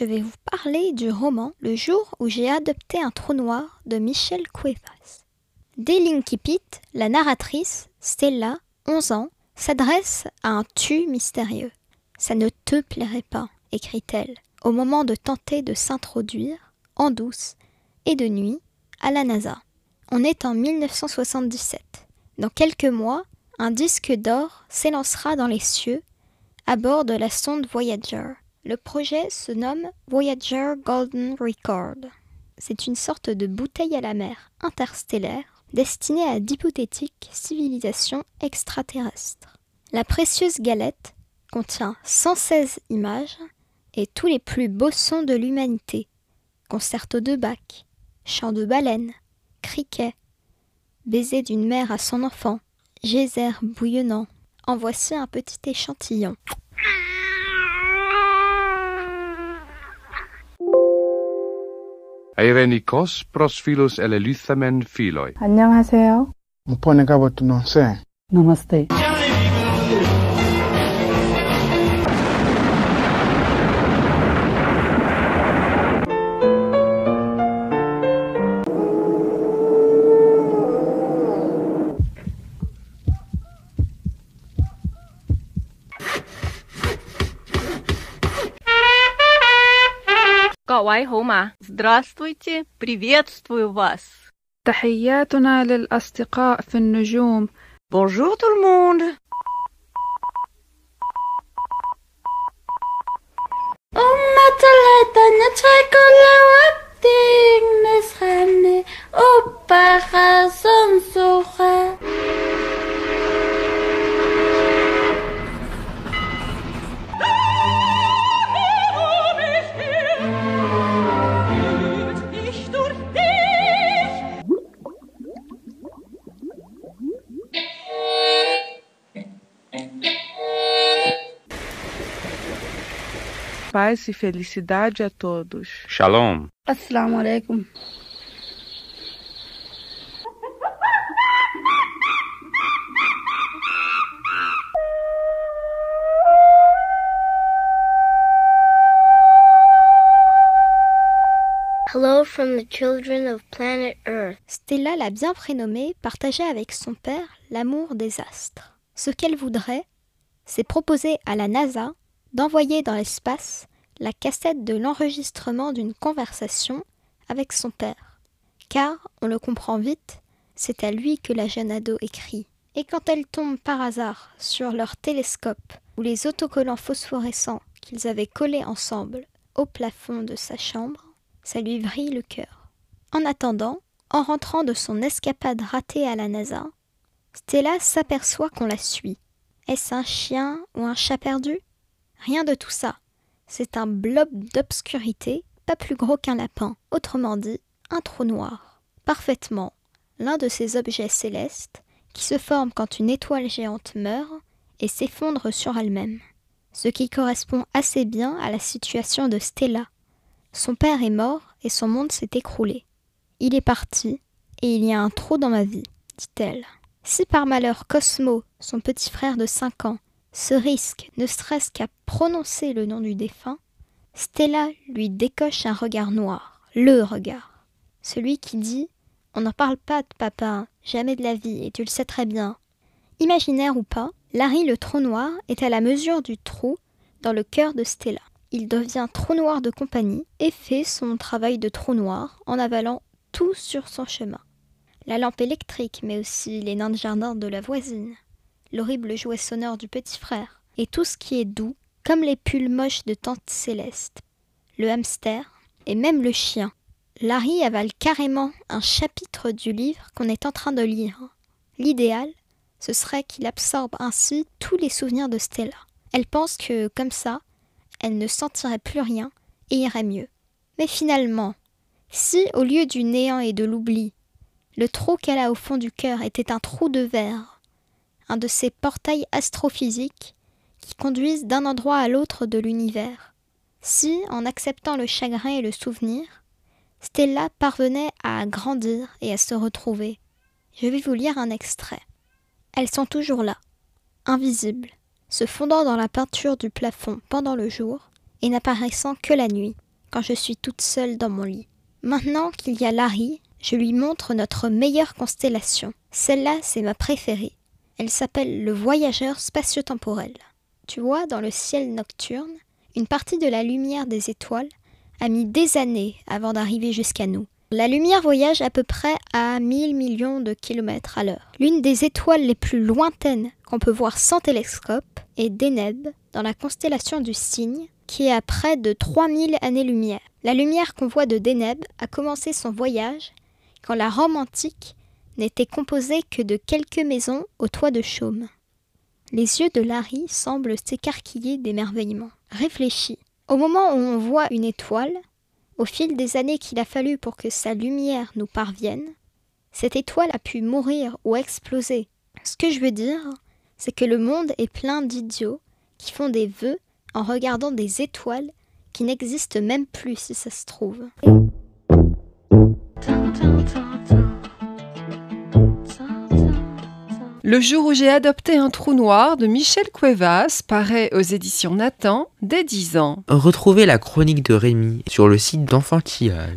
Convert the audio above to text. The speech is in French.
je vais vous parler du roman Le jour où j'ai adopté un trou noir de Michel Cuevas. Dès l'Inkipit, la narratrice, Stella, 11 ans, s'adresse à un tu mystérieux. Ça ne te plairait pas, écrit-elle, au moment de tenter de s'introduire, en douce et de nuit, à la NASA. On est en 1977. Dans quelques mois, un disque d'or s'élancera dans les cieux à bord de la sonde Voyager. Le projet se nomme Voyager Golden Record. C'est une sorte de bouteille à la mer interstellaire destinée à d'hypothétiques civilisations extraterrestres. La précieuse galette contient 116 images et tous les plus beaux sons de l'humanité. Concerto de Bach, chant de baleine, criquet, baiser d'une mère à son enfant, geyser bouillonnant. En voici un petit échantillon. Eirenikos prosphilos eleluthamen philoi. 안녕하세요. mpone ka botono se Namaste. Здравствуйте, приветствую вас. تحياتنا للأصدقاء في النجوم Bonjour tout le monde. Paz e felicidade a todos. Shalom. Assalamu alaikum. Hello from the children of planet Earth. Stella l'a bien prénommée partageait avec son père l'amour des astres. Ce qu'elle voudrait, c'est proposer à la NASA d'envoyer dans l'espace la cassette de l'enregistrement d'une conversation avec son père. Car, on le comprend vite, c'est à lui que la jeune ado écrit. Et quand elle tombe par hasard sur leur télescope ou les autocollants phosphorescents qu'ils avaient collés ensemble au plafond de sa chambre, ça lui vrille le cœur. En attendant, en rentrant de son escapade ratée à la NASA, Stella s'aperçoit qu'on la suit. Est-ce un chien ou un chat perdu? Rien de tout ça. C'est un blob d'obscurité, pas plus gros qu'un lapin, autrement dit, un trou noir. Parfaitement, l'un de ces objets célestes qui se forment quand une étoile géante meurt et s'effondre sur elle-même. Ce qui correspond assez bien à la situation de Stella. Son père est mort et son monde s'est écroulé. Il est parti et il y a un trou dans ma vie, dit-elle. Si par malheur Cosmo, son petit frère de cinq ans, se risque ne serait-ce qu'à prononcer le nom du défunt, Stella lui décoche un regard noir, le regard. Celui qui dit On n'en parle pas de papa, jamais de la vie, et tu le sais très bien. Imaginaire ou pas, Larry le trou noir est à la mesure du trou dans le cœur de Stella. Il devient trou noir de compagnie et fait son travail de trou noir en avalant tout sur son chemin. La lampe électrique, mais aussi les nains de jardin de la voisine, l'horrible jouet sonore du petit frère, et tout ce qui est doux, comme les pulls moches de tante Céleste, le hamster, et même le chien. Larry avale carrément un chapitre du livre qu'on est en train de lire. L'idéal, ce serait qu'il absorbe ainsi tous les souvenirs de Stella. Elle pense que, comme ça, elle ne sentirait plus rien et irait mieux. Mais finalement, si, au lieu du néant et de l'oubli, le trou qu'elle a au fond du cœur était un trou de verre, un de ces portails astrophysiques qui conduisent d'un endroit à l'autre de l'univers, si, en acceptant le chagrin et le souvenir, Stella parvenait à grandir et à se retrouver. Je vais vous lire un extrait. Elles sont toujours là, invisibles, se fondant dans la peinture du plafond pendant le jour et n'apparaissant que la nuit. quand je suis toute seule dans mon lit. Maintenant qu'il y a Larry, je lui montre notre meilleure constellation. Celle-là, c'est ma préférée. Elle s'appelle le voyageur spatio-temporel. Tu vois, dans le ciel nocturne, une partie de la lumière des étoiles a mis des années avant d'arriver jusqu'à nous. La lumière voyage à peu près à 1000 millions de kilomètres à l'heure. L'une des étoiles les plus lointaines qu'on peut voir sans télescope est Deneb, dans la constellation du Cygne, qui est à près de 3000 années-lumière. La lumière qu'on voit de Deneb a commencé son voyage quand la Rome antique n'était composée que de quelques maisons au toit de chaume. Les yeux de Larry semblent s'écarquiller d'émerveillement. Réfléchis. Au moment où on voit une étoile, au fil des années qu'il a fallu pour que sa lumière nous parvienne, cette étoile a pu mourir ou exploser. Ce que je veux dire, c'est que le monde est plein d'idiots qui font des vœux en regardant des étoiles qui n'existent même plus si ça se trouve. Le jour où j'ai adopté un trou noir de Michel Cuevas paraît aux éditions Nathan dès 10 ans. Retrouvez la chronique de Rémi sur le site d'Enfantillage.